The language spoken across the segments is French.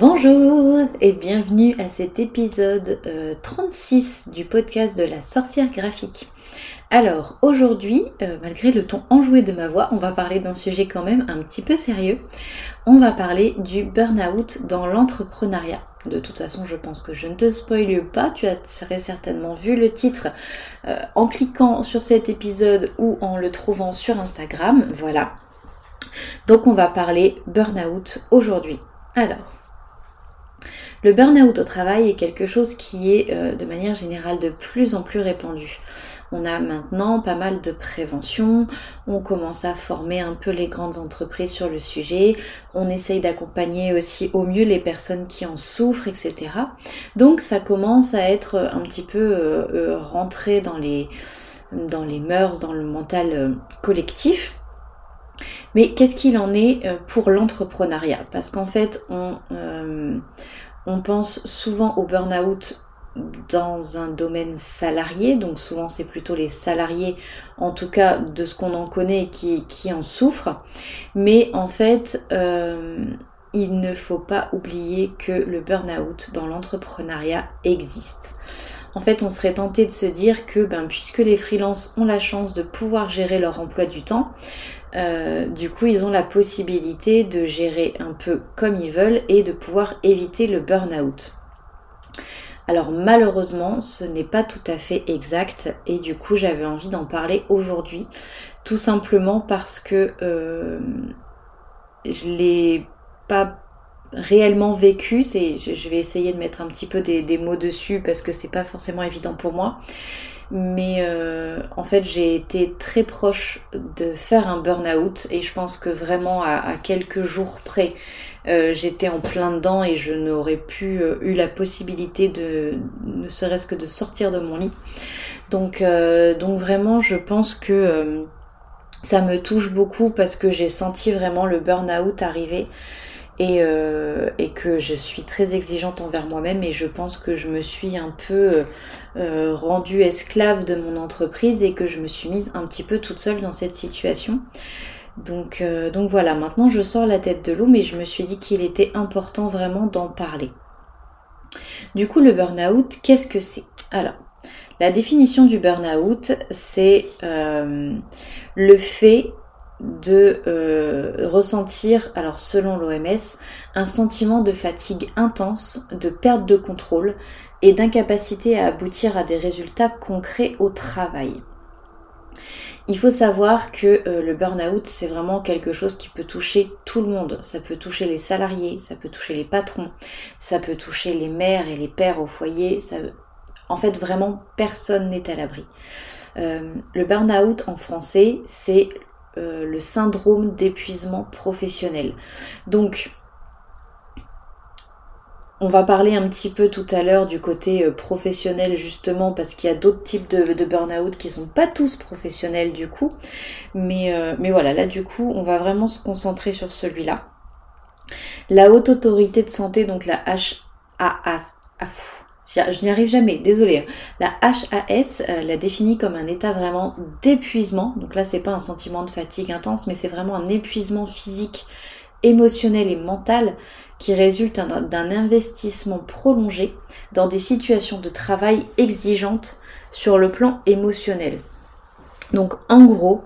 Bonjour et bienvenue à cet épisode 36 euh, du podcast de la sorcière graphique. Alors aujourd'hui, euh, malgré le ton enjoué de ma voix, on va parler d'un sujet quand même un petit peu sérieux. On va parler du burn-out dans l'entrepreneuriat. De toute façon, je pense que je ne te spoile pas. Tu as certainement vu le titre euh, en cliquant sur cet épisode ou en le trouvant sur Instagram. Voilà. Donc on va parler burn-out aujourd'hui. Alors, le burn-out au travail est quelque chose qui est euh, de manière générale de plus en plus répandu. On a maintenant pas mal de prévention, on commence à former un peu les grandes entreprises sur le sujet, on essaye d'accompagner aussi au mieux les personnes qui en souffrent, etc. Donc ça commence à être un petit peu euh, euh, rentré dans les, dans les mœurs, dans le mental collectif. Mais qu'est-ce qu'il en est pour l'entrepreneuriat? Parce qu'en fait, on, on pense souvent au burn-out dans un domaine salarié, donc souvent c'est plutôt les salariés, en tout cas de ce qu'on en connaît, qui, en souffrent. Mais en fait, euh, il ne faut pas oublier que le burn-out dans l'entrepreneuriat existe. En fait, on serait tenté de se dire que ben, puisque les freelances ont la chance de pouvoir gérer leur emploi du temps, euh, du coup, ils ont la possibilité de gérer un peu comme ils veulent et de pouvoir éviter le burn-out. Alors malheureusement, ce n'est pas tout à fait exact et du coup, j'avais envie d'en parler aujourd'hui, tout simplement parce que euh, je l'ai pas réellement vécu. C'est, je vais essayer de mettre un petit peu des, mots dessus parce que c'est pas forcément évident pour moi mais euh, en fait j'ai été très proche de faire un burn-out et je pense que vraiment à, quelques jours près euh, j'étais en plein dedans et je n'aurais plus euh, eu la possibilité de ne serait-ce que de sortir de mon lit. Donc, donc vraiment je pense que ça me touche beaucoup parce que j'ai senti vraiment le burn-out arriver. Et, et, que je suis très exigeante envers moi-même et je pense que je me suis un peu euh, rendue esclave de mon entreprise et que je me suis mise un petit peu toute seule dans cette situation. Donc, euh, donc voilà, maintenant je sors la tête de l'eau, mais je me suis dit qu'il était important vraiment d'en parler. Du coup, le burn-out, qu'est-ce que c'est? Alors, la définition du burn-out, c'est euh, le fait de ressentir, alors selon l'OMS, un sentiment de fatigue intense, de perte de contrôle, et d'incapacité à aboutir à des résultats concrets au travail. Il faut savoir que euh, le burn-out, c'est vraiment quelque chose qui peut toucher tout le monde. Ça peut toucher les salariés, ça peut toucher les patrons, ça peut toucher les mères et les pères au foyer. En fait, vraiment, personne n'est à l'abri. Euh, le burn-out en français, c'est euh, le syndrome d'épuisement professionnel. Donc, on va parler un petit peu tout à l'heure du côté euh, professionnel justement parce qu'il y a d'autres types de, burn-out qui sont pas tous professionnels du coup. Mais, euh, mais voilà, là du coup on va vraiment se concentrer sur celui-là. La haute autorité de santé, donc la HAS, je n'y arrive jamais, désolé. Hein. La HAS euh, la définit comme un état vraiment d'épuisement. Donc là, c'est pas un sentiment de fatigue intense, mais c'est vraiment un épuisement physique, émotionnel et mental qui résulte d'un investissement prolongé dans des situations de travail exigeantes sur le plan émotionnel. Donc en gros,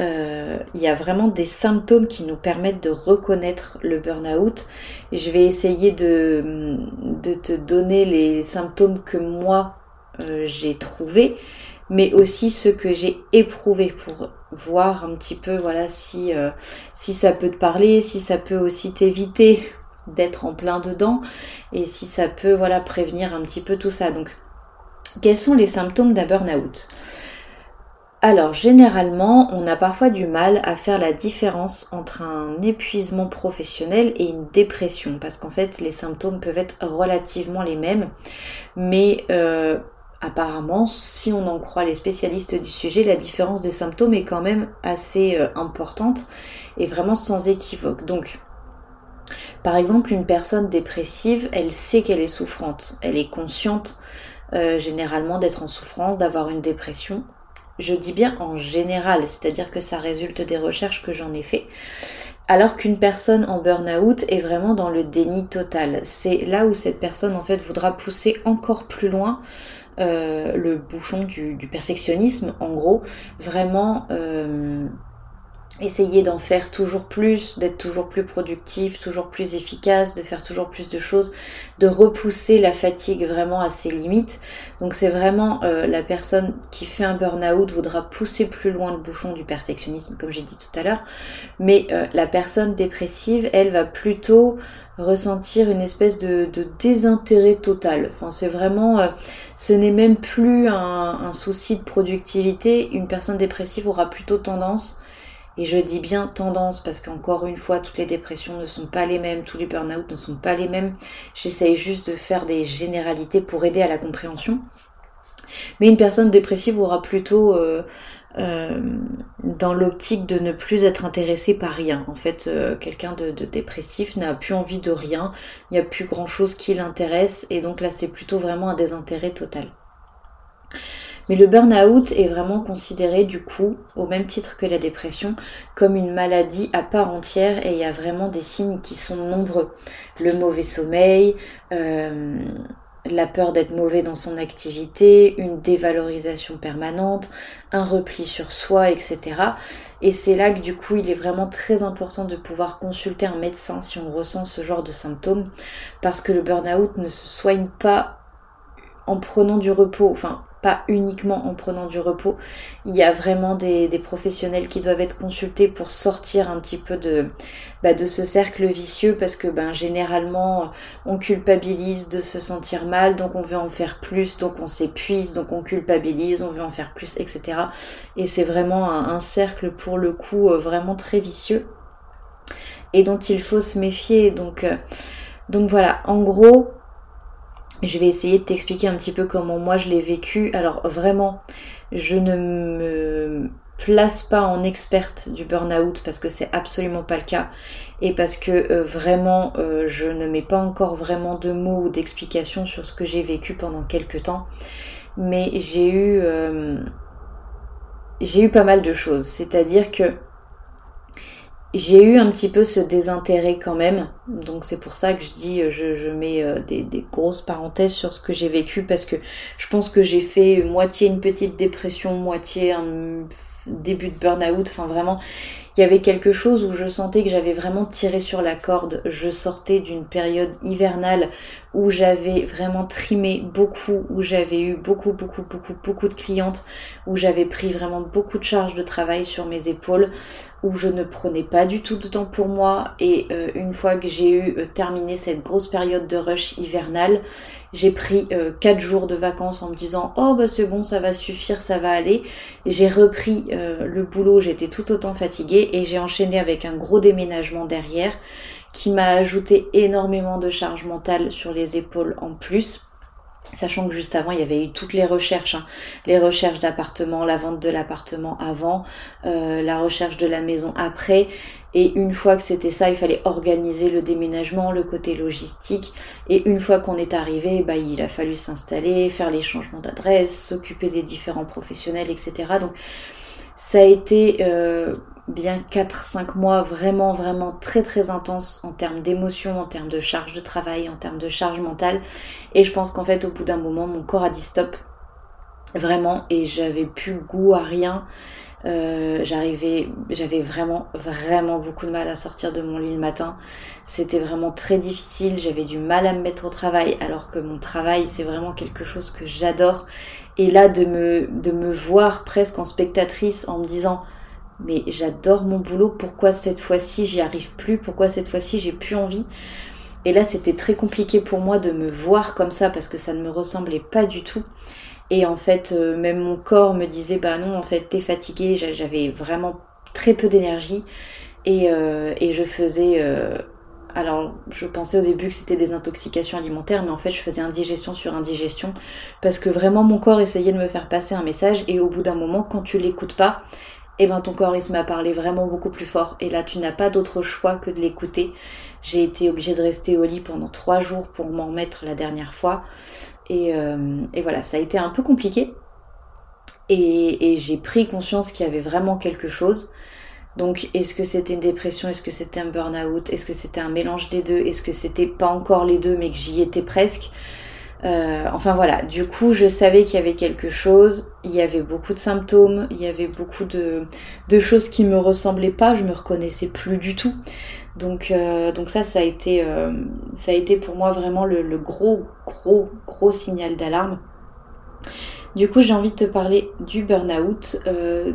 euh, il y a vraiment des symptômes qui nous permettent de reconnaître le burn-out. Je vais essayer de, te donner les symptômes que moi euh, j'ai trouvés, mais aussi ceux que j'ai éprouvés pour voir un petit peu voilà si, euh, si ça peut te parler, si ça peut aussi t'éviter d'être en plein dedans et si ça peut voilà prévenir un petit peu tout ça. Donc quels sont les symptômes d'un burn-out? Alors, généralement, on a parfois du mal à faire la différence entre un épuisement professionnel et une dépression, parce qu'en fait, les symptômes peuvent être relativement les mêmes, mais euh, apparemment, si on en croit les spécialistes du sujet, la différence des symptômes est quand même assez euh, importante et vraiment sans équivoque. Donc, par exemple, une personne dépressive, elle sait qu'elle est souffrante, elle est consciente euh, généralement d'être en souffrance, d'avoir une dépression. Je dis bien en général, c'est-à-dire que ça résulte des recherches que j'en ai fait. Alors qu'une personne en burn-out est vraiment dans le déni total. C'est là où cette personne en fait voudra pousser encore plus loin euh, le bouchon du, perfectionnisme, en gros, vraiment euh, essayer d'en faire toujours plus, d'être toujours plus productif, toujours plus efficace, de faire toujours plus de choses, de repousser la fatigue vraiment à ses limites. Donc c'est vraiment euh, la personne qui fait un burn-out voudra pousser plus loin le bouchon du perfectionnisme, comme j'ai dit tout à l'heure. Mais euh, la personne dépressive, elle va plutôt ressentir une espèce de, désintérêt total. Enfin, c'est vraiment, euh, ce n'est même plus un, un souci de productivité. Une personne dépressive aura plutôt tendance et je dis bien tendance parce qu'encore une fois, toutes les dépressions ne sont pas les mêmes, tous les burn-out ne sont pas les mêmes. J'essaye juste de faire des généralités pour aider à la compréhension. Mais une personne dépressive aura plutôt euh, euh, dans l'optique de ne plus être intéressée par rien. En fait, euh, quelqu'un de, de, dépressif n'a plus envie de rien, il n'y a plus grand-chose qui l'intéresse, et donc là c'est plutôt vraiment un désintérêt total. Mais le burn-out est vraiment considéré du coup, au même titre que la dépression, comme une maladie à part entière et il y a vraiment des signes qui sont nombreux. Le mauvais sommeil, euh, la peur d'être mauvais dans son activité, une dévalorisation permanente, un repli sur soi, etc. Et c'est là que du coup il est vraiment très important de pouvoir consulter un médecin si on ressent ce genre de symptômes, parce que le burn-out ne se soigne pas en prenant du repos. Enfin, pas uniquement en prenant du repos. Il y a vraiment des, professionnels qui doivent être consultés pour sortir un petit peu de, bah, de ce cercle vicieux parce que ben, généralement on culpabilise de se sentir mal, donc on veut en faire plus, donc on s'épuise, donc on culpabilise, on veut en faire plus, etc. Et c'est vraiment un, cercle pour le coup euh, vraiment très vicieux et dont il faut se méfier. Donc, euh, donc voilà, en gros, je vais essayer de t'expliquer un petit peu comment moi je l'ai vécu. Alors vraiment, je ne me place pas en experte du burn-out parce que c'est absolument pas le cas et parce que euh, vraiment euh, je ne mets pas encore vraiment de mots ou d'explications sur ce que j'ai vécu pendant quelques temps. Mais j'ai eu euh, j'ai eu pas mal de choses. C'est-à-dire que j'ai eu un petit peu ce désintérêt quand même, donc c'est pour ça que je dis, je, je mets euh, des, des, grosses parenthèses sur ce que j'ai vécu parce que je pense que j'ai fait moitié une petite dépression, moitié un début de burn-out, enfin vraiment, il y avait quelque chose où je sentais que j'avais vraiment tiré sur la corde. Je sortais d'une période hivernale où j'avais vraiment trimé beaucoup, où j'avais eu beaucoup, beaucoup, beaucoup, beaucoup de clientes, où j'avais pris vraiment beaucoup de charges de travail sur mes épaules, où je ne prenais pas du tout de temps pour moi. Et euh, une fois que j'ai eu euh, terminé cette grosse période de rush hivernale, j'ai pris 4 euh, jours de vacances en me disant oh bah c'est bon, ça va suffire, ça va aller. J'ai repris le boulot, j'étais tout autant fatiguée et j'ai enchaîné avec un gros déménagement derrière qui m'a ajouté énormément de charge mentale sur les épaules en plus. Sachant que juste avant, il y avait eu toutes les recherches, hein. les recherches d'appartement, la vente de l'appartement avant, euh, la recherche de la maison après. Et une fois que c'était ça, il fallait organiser le déménagement, le côté logistique. Et une fois qu'on est arrivé, bah, il a fallu s'installer, faire les changements d'adresse, s'occuper des différents professionnels, etc. Donc ça a été euh, bien 4-5 mois vraiment vraiment très très intense en termes d'émotion, en termes de charge de travail, en termes de charge mentale. Et je pense qu'en fait au bout d'un moment mon corps a dit stop vraiment et j'avais plus goût à rien. Euh, j'arrivais, j'avais vraiment vraiment beaucoup de mal à sortir de mon lit le matin. C'était vraiment très difficile. J'avais du mal à me mettre au travail, alors que mon travail c'est vraiment quelque chose que j'adore. Et là de me de me voir presque en spectatrice en me disant mais j'adore mon boulot, pourquoi cette fois-ci j'y arrive plus, pourquoi cette fois-ci j'ai plus envie? Et là c'était très compliqué pour moi de me voir comme ça parce que ça ne me ressemblait pas du tout. Et en fait euh, même mon corps me disait bah non en fait t'es fatiguée, j'avais vraiment très peu d'énergie. Et, euh, je faisais... Euh, alors, je pensais au début que c'était des intoxications alimentaires, mais en fait, je faisais indigestion sur indigestion parce que vraiment mon corps essayait de me faire passer un message. Et au bout d'un moment, quand tu l'écoutes pas, et eh ben ton corps il se met vraiment beaucoup plus fort. Et là tu n'as pas d'autre choix que de l'écouter. J'ai été obligée de rester au lit pendant trois jours pour m'en mettre la dernière fois. Euh, et, voilà ça a été un peu compliqué. Et, j'ai pris conscience qu'il y avait vraiment quelque chose. Donc, est-ce que c'était une dépression? Est-ce que c'était un burn-out? Est-ce que c'était un mélange des deux? Est-ce que c'était pas encore les deux, mais que j'y étais presque? Euh, Enfin voilà, du coup, je savais qu'il y avait quelque chose. Il y avait beaucoup de symptômes, il y avait beaucoup de, choses qui me ressemblaient pas. Je me reconnaissais plus du tout. Donc, euh, ça, ça a été, euh, ça a été pour moi vraiment le gros, gros, gros signal d'alarme. Du coup, j'ai envie de te parler du burn-out,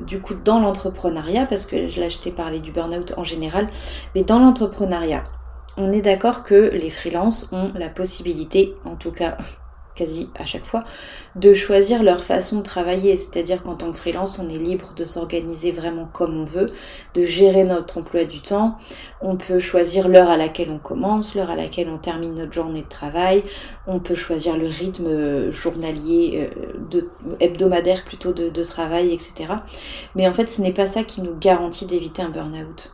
du coup dans l'entrepreneuriat, parce que là je t'ai parlé du burn-out en général, mais dans l'entrepreneuriat, on est d'accord que les freelances ont la possibilité, en tout cas quasi à chaque fois, de choisir leur façon de travailler. C'est-à-dire qu'en tant que freelance, on est libre de s'organiser vraiment comme on veut, de gérer notre emploi du temps. On peut choisir l'heure à laquelle on commence, l'heure à laquelle on termine notre journée de travail. On peut choisir le rythme journalier, euh, hebdomadaire plutôt de, de travail, etc. Mais en fait, ce n'est pas ça qui nous garantit d'éviter un burn-out.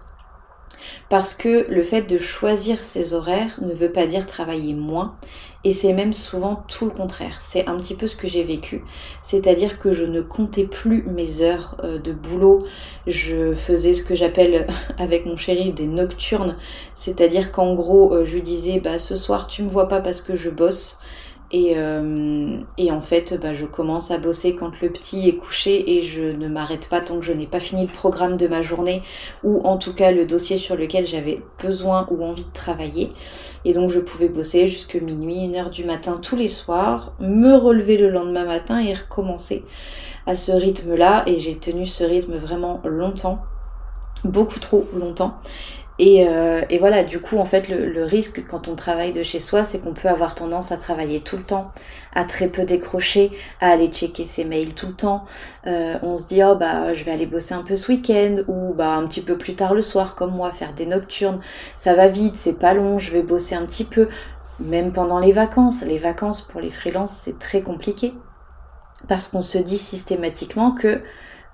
Parce que le fait de choisir ses horaires ne veut pas dire travailler moins, et c'est même souvent tout le contraire. C'est un petit peu ce que j'ai vécu. C'est-à-dire que je ne comptais plus mes heures euh, de boulot. Je faisais ce que j'appelle avec mon chéri des nocturnes. C'est-à-dire qu'en gros, euh, je lui disais, bah ce soir tu me vois pas parce que je bosse. Euh, et, en fait, bah, je commence à bosser quand le petit est couché et je ne m'arrête pas tant que je n'ai pas fini le programme de ma journée ou en tout cas le dossier sur lequel j'avais besoin ou envie de travailler. Et donc je pouvais bosser jusque minuit, une heure du matin tous les soirs, me relever le lendemain matin et recommencer à ce rythme-là. Et j'ai tenu ce rythme vraiment longtemps, beaucoup trop longtemps. Euh, et, voilà, du coup, en fait, le, risque quand on travaille de chez soi, c'est qu'on peut avoir tendance à travailler tout le temps, à très peu décrocher, à aller checker ses mails tout le temps. Euh, on se dit, oh bah, je vais aller bosser un peu ce week-end, ou bah, un petit peu plus tard le soir, comme moi, faire des nocturnes. Ça va vite, c'est pas long, je vais bosser un petit peu. Même pendant les vacances. Les vacances pour les freelances, c'est très compliqué. Parce qu'on se dit systématiquement que,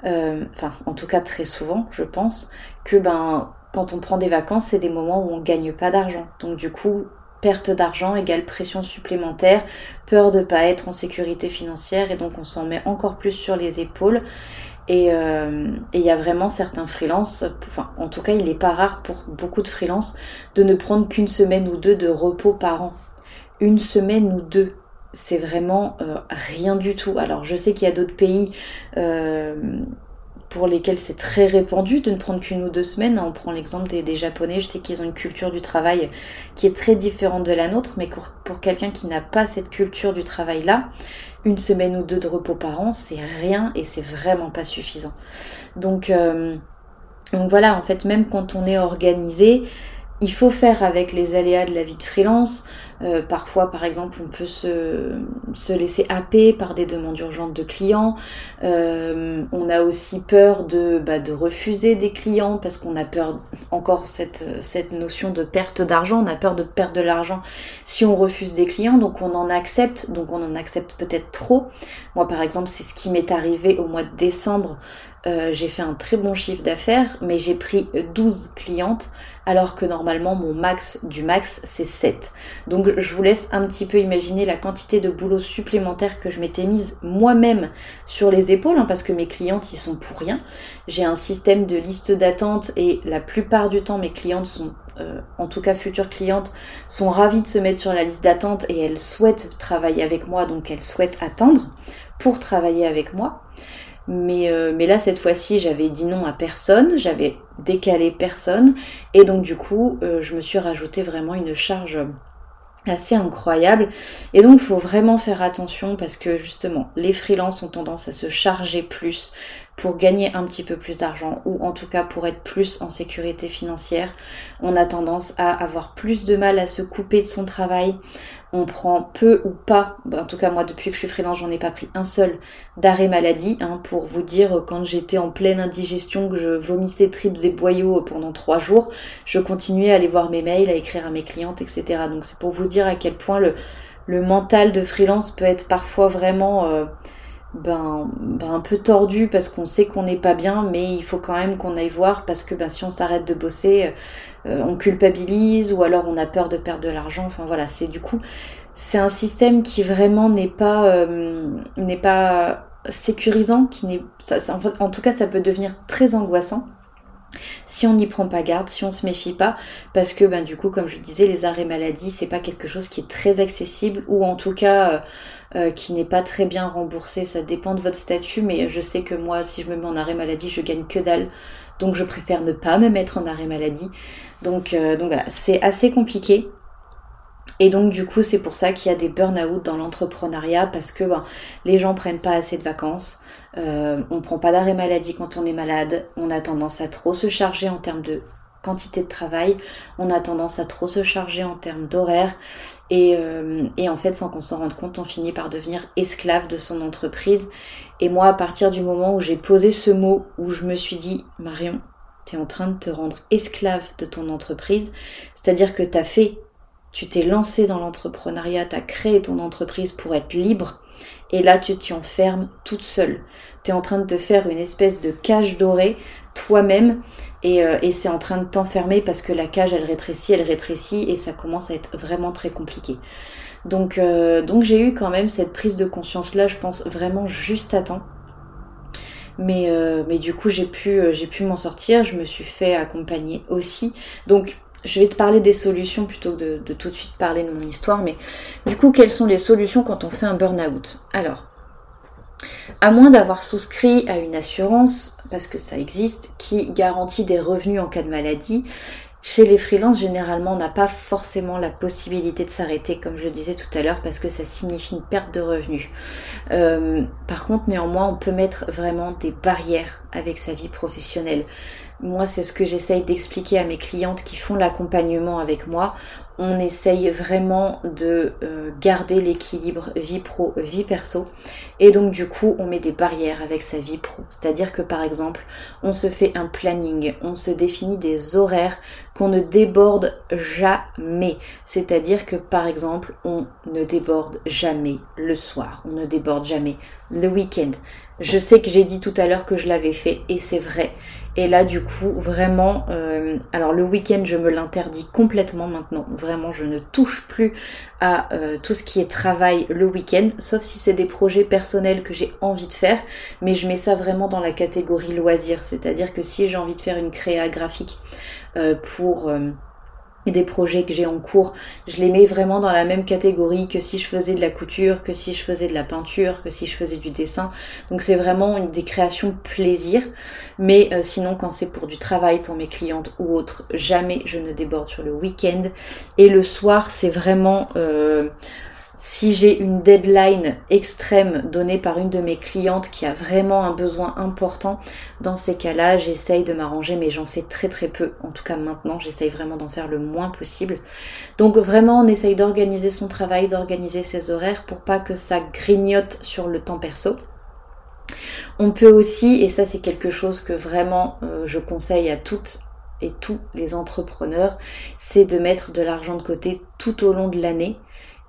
enfin, en tout cas très souvent, je pense, que ben quand on prend des vacances, c'est des moments où on gagne pas d'argent. Donc du coup, perte d'argent égale pression supplémentaire, peur de pas être en sécurité financière et donc on s'en met encore plus sur les épaules. Et euh, il y a vraiment certains freelances, enfin en tout cas il n'est pas rare pour beaucoup de freelances de ne prendre qu'une semaine ou deux de repos par an. Une semaine ou deux, c'est vraiment euh, rien du tout. Alors je sais qu'il y a d'autres pays euh, pour lesquels c'est très répandu de ne prendre qu'une ou deux semaines. On prend l'exemple des, Japonais, je sais qu'ils ont une culture du travail qui est très différente de la nôtre, mais pour, quelqu'un qui n'a pas cette culture du travail-là, une semaine ou deux de repos par an, c'est rien et c'est vraiment pas suffisant. Donc, euh, donc voilà, en fait, même quand on est organisé, il faut faire avec les aléas de la vie de freelance. Euh, parfois, par exemple, on peut se, se, laisser happer par des demandes urgentes de clients. Euh, on a aussi peur de, bah, de refuser des clients parce qu'on a peur, encore cette, cette notion de perte d'argent, on a peur de perdre de l'argent si on refuse des clients, donc on en accepte, donc on en accepte peut-être trop. Moi, par exemple, c'est ce qui m'est arrivé au mois de décembre. Euh, j'ai fait un très bon chiffre d'affaires, mais j'ai pris 12 clientes alors que normalement mon max du max c'est 7. Donc je vous laisse un petit peu imaginer la quantité de boulot supplémentaire que je m'étais mise moi-même sur les épaules, hein, parce que mes clientes y sont pour rien. J'ai un système de liste d'attente et la plupart du temps mes clientes sont euh, en tout cas futures clientes, sont ravies de se mettre sur la liste d'attente et elles souhaitent travailler avec moi, donc elles souhaitent attendre pour travailler avec moi. Mais, euh, mais là, cette fois-ci, j'avais dit non à personne, j'avais décalé personne, et donc du coup, euh, je me suis rajouté vraiment une charge assez incroyable. Et donc, faut vraiment faire attention parce que justement, les freelances ont tendance à se charger plus pour gagner un petit peu plus d'argent ou en tout cas pour être plus en sécurité financière. On a tendance à avoir plus de mal à se couper de son travail, on prend peu ou pas, bah, en tout cas moi depuis que je suis freelance j'en ai pas pris un seul d'arrêt maladie, hein, pour vous dire quand j'étais en pleine indigestion, que je vomissais tripes et boyaux pendant trois jours, je continuais à aller voir mes mails, à écrire à mes clientes, etc. Donc c'est pour vous dire à quel point le, le mental de freelance peut être parfois vraiment euh, ben, ben, un peu tordu parce qu'on sait qu'on n'est pas bien, mais il faut quand même qu'on aille voir parce que ben, si on s'arrête de bosser, euh, on culpabilise ou alors on a peur de perdre de l'argent. Enfin voilà, c'est du coup, c'est un système qui vraiment n'est pas, euh, sécurisant, qui n'est, en tout cas, ça peut devenir très angoissant si on n'y prend pas garde, si on se méfie pas, parce que ben, du coup, comme je disais, les arrêts maladie, c'est pas quelque chose qui est très accessible, ou en tout cas euh, qui n'est pas très bien remboursé. Ça dépend de votre statut, mais je sais que moi, si je me mets en arrêt maladie, je gagne que dalle. Donc je préfère ne pas me mettre en arrêt maladie. Donc, euh, donc voilà, c'est assez compliqué. Et donc du coup, c'est pour ça qu'il y a des burn-out dans l'entrepreneuriat parce que ben, les gens prennent pas assez de vacances, euh, on prend pas d'arrêt maladie quand on est malade, on a tendance à trop se charger en termes de quantité de travail, on a tendance à trop se charger en termes d'horaire. Et, euh, et, en fait sans qu'on s'en rende compte on finit par devenir esclave de son entreprise. Et moi à partir du moment où j'ai posé ce mot où je me suis dit Marion tu es en train de te rendre esclave de ton entreprise c'est à dire que tu fait tu t'es lancé dans l'entrepreneuriat, tu as créé ton entreprise pour être libre, et là tu t'y enfermes toute seule. Tu es en train de te faire une espèce de cage dorée toi-même, euh, et, c'est en train de t'enfermer parce que la cage elle rétrécit, elle rétrécit, et ça commence à être vraiment très compliqué. Donc, euh, donc j'ai eu quand même cette prise de conscience là, je pense vraiment juste à temps. Mais, euh, mais du coup j'ai pu, j'ai pu m'en sortir, je me suis fait accompagner aussi. Donc je vais te parler des solutions plutôt que de, tout de suite parler de mon histoire, mais du coup, quelles sont les solutions quand on fait un burn-out? Alors, à moins d'avoir souscrit à une assurance, parce que ça existe, qui garantit des revenus en cas de maladie, chez les freelances, généralement, on n'a pas forcément la possibilité de s'arrêter, comme je disais tout à l'heure, parce que ça signifie une perte de revenus. Euh, par contre, néanmoins, on peut mettre vraiment des barrières avec sa vie professionnelle. Moi, c'est ce que j'essaye d'expliquer à mes clientes qui font l'accompagnement avec moi. On essaye vraiment de euh, garder l'équilibre vie pro, vie perso. Et donc du coup, on met des barrières avec sa vie pro. C'est-à-dire que par exemple, on se fait un planning, on se définit des horaires qu'on ne déborde jamais. C'est-à-dire que par exemple, on ne déborde jamais le soir, on ne déborde jamais le week-end. Je sais que j'ai dit tout à l'heure que je l'avais fait et c'est vrai. Et là, du coup, vraiment, euh, alors le week-end, je me l'interdis complètement maintenant. Vraiment, je ne touche plus à euh, tout ce qui est travail le week-end, sauf si c'est des projets personnels que j'ai envie de faire. Mais je mets ça vraiment dans la catégorie loisir. C'est-à-dire que si j'ai envie de faire une créa graphique euh, pour des projets que j'ai en cours, je les mets vraiment dans la même catégorie que si je faisais de la couture, que si je faisais de la peinture, que si je faisais du dessin. Donc c'est vraiment des créations plaisir. Mais euh, sinon quand c'est pour du travail, pour mes clientes ou autres, jamais je ne déborde sur le week-end. Et le soir c'est vraiment... Euh, si j'ai une deadline extrême donnée par une de mes clientes qui a vraiment un besoin important, dans ces cas-là, j'essaye de m'arranger, mais j'en fais très très peu. En tout cas maintenant, j'essaye vraiment d'en faire le moins possible. Donc vraiment, on essaye d'organiser son travail, d'organiser ses horaires pour pas que ça grignote sur le temps perso. On peut aussi, et ça c'est quelque chose que vraiment euh, je conseille à toutes et tous les entrepreneurs, c'est de mettre de l'argent de côté tout au long de l'année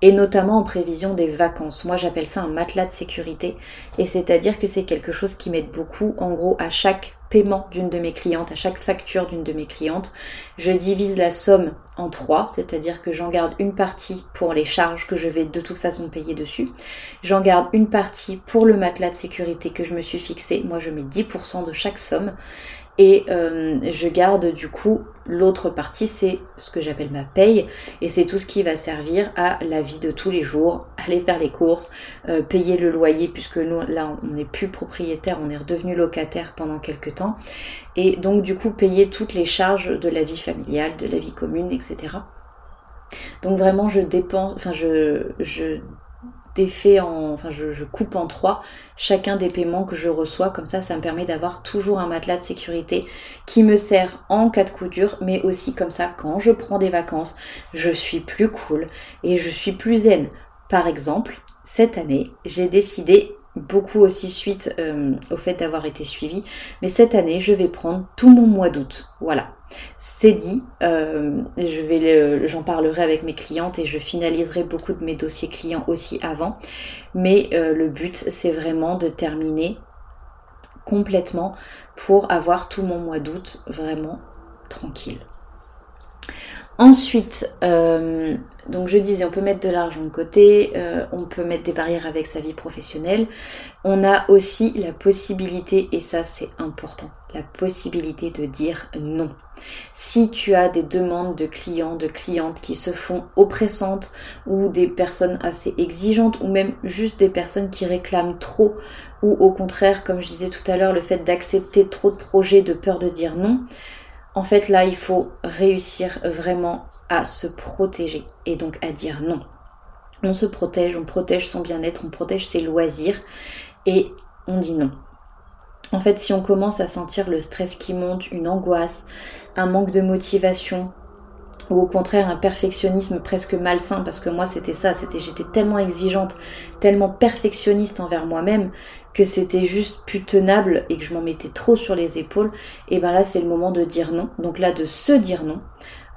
et notamment en prévision des vacances. Moi j'appelle ça un matelas de sécurité. Et c'est-à-dire que c'est quelque chose qui m'aide beaucoup. En gros, à chaque paiement d'une de mes clientes, à chaque facture d'une de mes clientes, je divise la somme en trois, c'est-à-dire que j'en garde une partie pour les charges que je vais de toute façon payer dessus, j'en garde une partie pour le matelas de sécurité que je me suis fixé, moi je mets 10% de chaque somme, et euh, je garde du coup l'autre partie, c'est ce que j'appelle ma paye et c'est tout ce qui va servir à la vie de tous les jours, aller faire les courses, euh, payer le loyer puisque nous là on n'est plus propriétaire, on est redevenu locataire pendant quelques temps et donc du coup payer toutes les charges de la vie familiale, de la vie commune, etc. Donc vraiment je dépense, enfin je, je défait en, enfin je, coupe en trois chacun des paiements que je reçois, comme ça ça me permet d'avoir toujours un matelas de sécurité qui me sert en cas de coup dur, mais aussi comme ça quand je prends des vacances, je suis plus cool et je suis plus zen. Par exemple, cette année, j'ai décidé beaucoup aussi suite euh, au fait d'avoir été suivi Mais cette année, je vais prendre tout mon mois d'août. Voilà. C'est dit. Euh, j'en parlerai avec mes clientes et je finaliserai beaucoup de mes dossiers clients aussi avant. Mais euh, le but, c'est vraiment de terminer complètement pour avoir tout mon mois d'août vraiment tranquille. Ensuite, euh, donc je disais, on peut mettre de l'argent de côté, euh, on peut mettre des barrières avec sa vie professionnelle. On a aussi la possibilité, et ça c'est important, la possibilité de dire non. Si tu as des demandes de clients, de clientes qui se font oppressantes ou des personnes assez exigeantes ou même juste des personnes qui réclament trop ou au contraire, comme je disais tout à l'heure, le fait d'accepter trop de projets de peur de dire non, en fait là il faut réussir vraiment à se protéger et donc à dire non. On se protège, on protège son bien-être, on protège ses loisirs et on dit non. En fait, si on commence à sentir le stress qui monte, une angoisse, un manque de motivation, ou au contraire un perfectionnisme presque malsain, parce que moi c'était ça, c'était j'étais tellement exigeante, tellement perfectionniste envers moi-même que c'était juste plus tenable et que je m'en mettais trop sur les épaules, et ben là c'est le moment de dire non. Donc là de se dire non,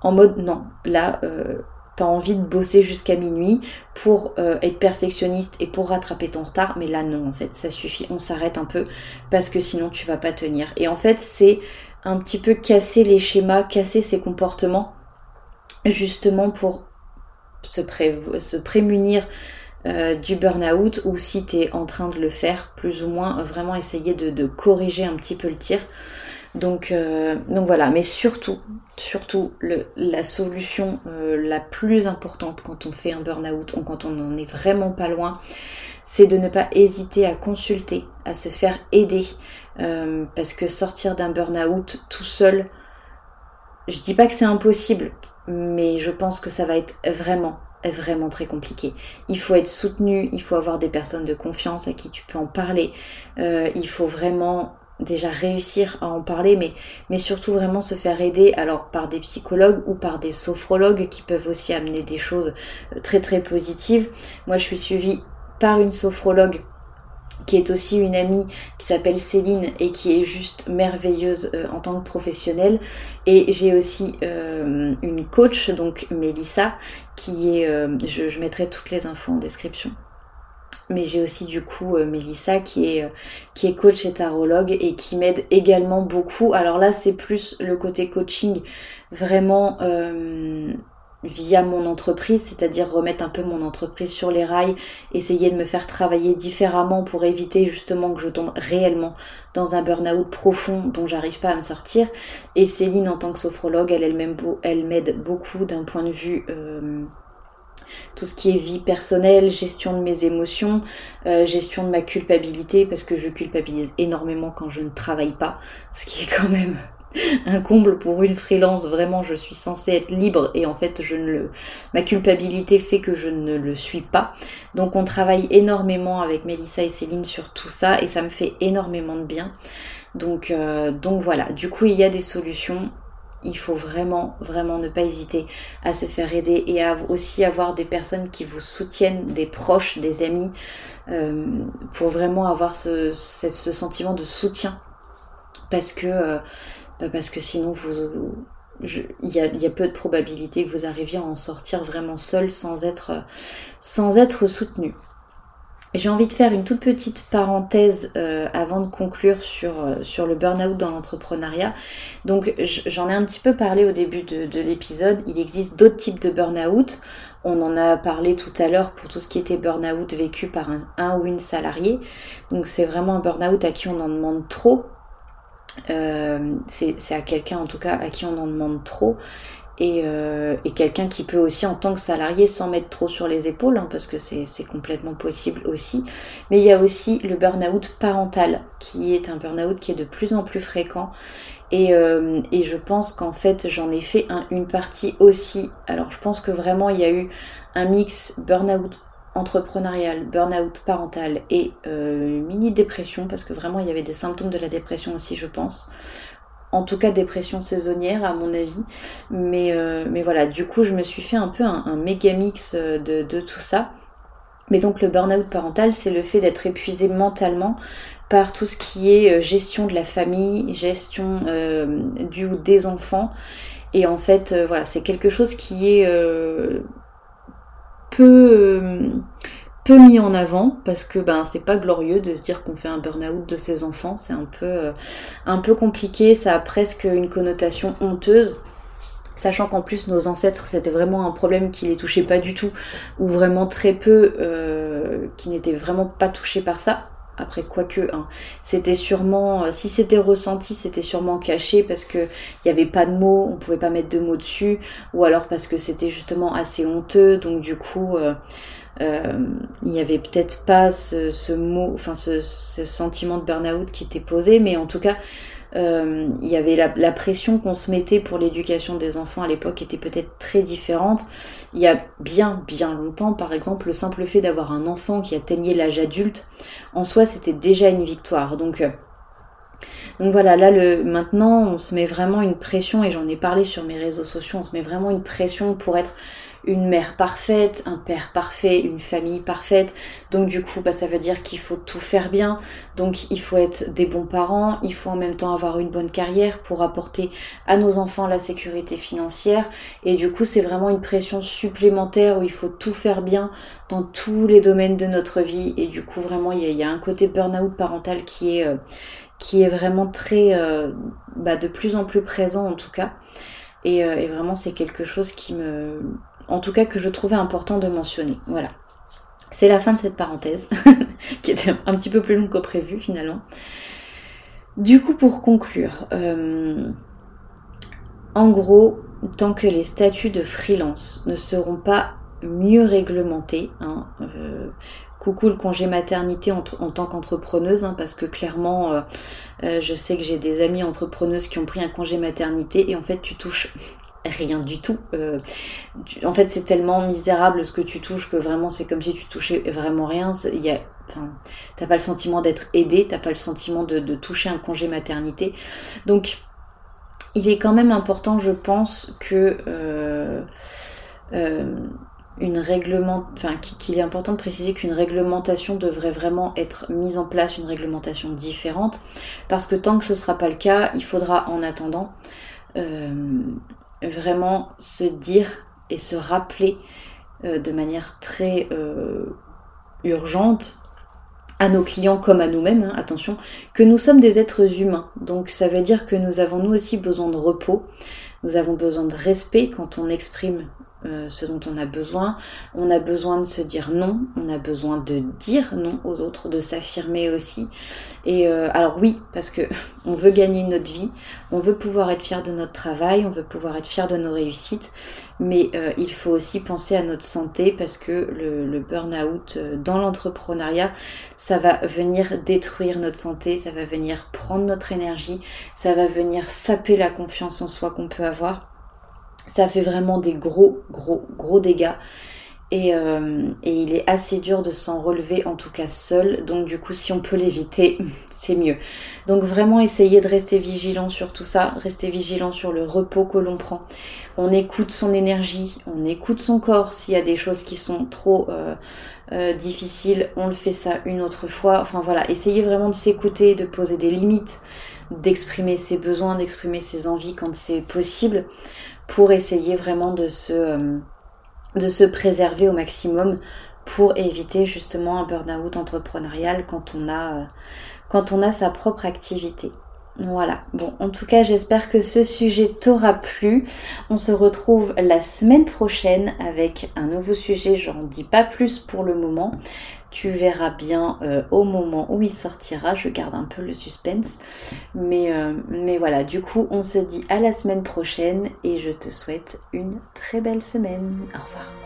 en mode non, là euh, t'as envie de bosser jusqu'à minuit pour euh, être perfectionniste et pour rattraper ton retard, mais là non en fait, ça suffit, on s'arrête un peu parce que sinon tu vas pas tenir. Et en fait c'est un petit peu casser les schémas, casser ses comportements, justement pour se, se prémunir euh, du burn-out ou si tu es en train de le faire, plus ou moins, vraiment essayer de, corriger un petit peu le tir. Donc, euh, donc voilà, mais surtout, surtout, la solution euh, la plus importante quand on fait un burn-out ou quand on n'en est vraiment pas loin, c'est de ne pas hésiter à consulter, à se faire aider. parce que sortir d'un burn-out tout seul, je dis pas que c'est impossible, mais je pense que ça va être vraiment vraiment très compliqué. Il faut être soutenu, il faut avoir des personnes de confiance à qui tu peux en parler. Euh, il faut vraiment déjà réussir à en parler, mais, mais surtout vraiment se faire aider alors par des psychologues ou par des sophrologues qui peuvent aussi amener des choses euh, très très positives. Moi je suis suivie par une sophrologue qui est aussi une amie qui s'appelle Céline et qui est juste merveilleuse euh, en tant que professionnelle. Et j'ai aussi euh, une coach, donc Mélissa, qui est... Euh, je, mettrai toutes les infos en description. Mais j'ai aussi du coup Mélissa qui est, qui est coach et tarologue et qui m'aide également beaucoup. Alors là c'est plus le côté coaching vraiment via mon entreprise, c'est-à-dire remettre un peu mon entreprise sur les rails, essayer de me faire travailler différemment pour éviter justement que je tombe réellement dans un burn-out profond dont j'arrive pas à me sortir. Et Céline en tant que sophrologue, elle, elle, elle m'aide beaucoup d'un point de vue euh, tout ce qui est vie personnelle, gestion de mes émotions, euh, gestion de ma culpabilité, parce que je culpabilise énormément quand je ne travaille pas, ce qui est quand même un comble pour une freelance. Vraiment, je suis censée être libre et en fait, je ne le, ma culpabilité fait que je ne le suis pas. Donc, on travaille énormément avec Mélissa et Céline sur tout ça et ça me fait énormément de bien. Donc, euh, donc voilà. Du coup, il y a des solutions. Il faut vraiment, vraiment ne pas hésiter à se faire aider et à aussi avoir des personnes qui vous soutiennent, des proches, des amis, euh, pour vraiment avoir ce, sentiment de soutien. Parce que euh, parce que sinon il y, a, peu de probabilité que vous arriviez à en sortir vraiment seul sans être, soutenu. J'ai envie de faire une toute petite parenthèse euh, avant de conclure sur, euh, sur le burn-out dans l'entrepreneuriat. Donc j'en ai un petit peu parlé au début de, l'épisode. Il existe d'autres types de burn-out. On en a parlé tout à l'heure pour tout ce qui était burn-out vécu par un, un ou une salariée. Donc c'est vraiment un burn-out à qui on en demande trop euh, c'est à quelqu'un en tout cas à qui on en demande trop. Et, euh, quelqu'un qui peut aussi en tant que salarié s'en mettre trop sur les épaules hein, parce que c'est complètement possible aussi. Mais il y a aussi le burn-out parental qui est un burn-out qui est de plus en plus fréquent. Et, euh, et je pense qu'en fait j'en ai fait une partie aussi. Alors je pense que vraiment il y a eu un mix burn-out entrepreneurial, burn-out parental et euh, mini-dépression, parce que vraiment il y avait des symptômes de la dépression aussi, je pense. En tout cas, dépression saisonnière, à mon avis. Mais, euh, mais voilà, du coup, je me suis fait un peu un, méga mix euh, de, de, tout ça. Mais donc, le burn-out parental, c'est le fait d'être épuisé mentalement par tout ce qui est gestion de la famille, gestion du ou des enfants. Et en fait, voilà, c'est quelque chose qui est euh, peu mis en avant parce que ben c'est pas glorieux de se dire qu'on fait un burn-out de ses enfants, c'est un peu, euh, un peu compliqué, ça a presque une connotation honteuse. Sachant qu'en plus nos ancêtres c'était vraiment un problème qui les touchait pas du tout, ou vraiment très peu, euh, qui n'étaient vraiment pas touchés par ça. Après, quoique, hein, c'était sûrement, euh, si c'était ressenti, c'était sûrement caché parce que il n'y avait pas de mots, on pouvait pas mettre de mots dessus, ou alors parce que c'était justement assez honteux, donc du coup, euh, euh, il n'y avait peut-être pas ce, mot, enfin ce, sentiment de burn-out qui était posé, mais en tout cas, euh, il y avait la, pression qu'on se mettait pour l'éducation des enfants à l'époque était peut-être très différente. Il y a bien, bien longtemps, par exemple, le simple fait d'avoir un enfant qui atteignait l'âge adulte, en soi, c'était déjà une victoire. Donc, euh, voilà, là le, maintenant on se met vraiment une pression, et j'en ai parlé sur mes réseaux sociaux, on se met vraiment une pression pour être une mère parfaite, un père parfait, une famille parfaite. Donc du coup, bah, ça veut dire qu'il faut tout faire bien. Donc il faut être des bons parents, il faut en même temps avoir une bonne carrière pour apporter à nos enfants la sécurité financière. Et du coup, c'est vraiment une pression supplémentaire où il faut tout faire bien dans tous les domaines de notre vie. Et du coup, vraiment, il y a, un côté burn-out parental qui est... Euh, qui est vraiment très euh, bah, de plus en plus présent en tout cas et, euh, et vraiment c'est quelque chose qui me en tout cas que je trouvais important de mentionner. Voilà. C'est la fin de cette parenthèse, qui était un petit peu plus longue que prévu finalement. Du coup, pour conclure, euh, en gros, tant que les statuts de freelance ne seront pas mieux réglementés, hein, euh, coucou le congé maternité en, tant qu'entrepreneuse, hein, parce que clairement, euh, je sais que j'ai des amis entrepreneuses qui ont pris un congé maternité et en fait, tu touches rien du tout. Euh, en fait, c'est tellement misérable ce que tu touches que vraiment c'est comme si tu touchais vraiment rien. Il y a, t'as pas le sentiment d'être aidé, t'as pas le sentiment de, toucher un congé maternité. Donc, il est quand même important, je pense, que euh, euh, une réglement, enfin, qu'il est important de préciser qu'une réglementation devrait vraiment être mise en place, une réglementation différente, parce que tant que ce sera pas le cas, il faudra en attendant vraiment se dire et se rappeler euh, de manière très euh, urgente à nos clients comme à nous-mêmes, hein, attention, que nous sommes des êtres humains. Donc ça veut dire que nous avons nous aussi besoin de repos, nous avons besoin de respect quand on exprime euh, ce dont on a besoin. On a besoin de se dire non, on a besoin de dire non aux autres, de s'affirmer aussi. Et euh, alors oui, parce que on veut gagner notre vie, on veut pouvoir être fier de notre travail, on veut pouvoir être fier de nos réussites, mais euh, il faut aussi penser à notre santé parce que le, le burn-out dans l'entrepreneuriat, ça va venir détruire notre santé, ça va venir prendre notre énergie, ça va venir saper la confiance en soi qu'on peut avoir ça fait vraiment des gros, gros, gros dégâts. Et, euh, et, il est assez dur de s'en relever, en tout cas seul. Donc du coup, si on peut l'éviter, c'est mieux. Donc vraiment, essayer de rester vigilant sur tout ça, rester vigilant sur le repos que l'on prend. On écoute son énergie, on écoute son corps. S'il y a des choses qui sont trop euh, euh, difficiles, on le fait ça une autre fois. Enfin voilà, essayez vraiment de s'écouter, de poser des limites, d'exprimer ses besoins, d'exprimer ses envies quand c'est possible pour essayer vraiment de se, euh, de se préserver au maximum pour éviter justement un burn-out entrepreneurial quand on a, euh, quand on a sa propre activité. Voilà, bon, en tout cas, j'espère que ce sujet t'aura plu. On se retrouve la semaine prochaine avec un nouveau sujet. J'en dis pas plus pour le moment. Tu verras bien euh, au moment où il sortira. Je garde un peu le suspense. Mais, euh, mais voilà, du coup, on se dit à la semaine prochaine et je te souhaite une très belle semaine. Au revoir.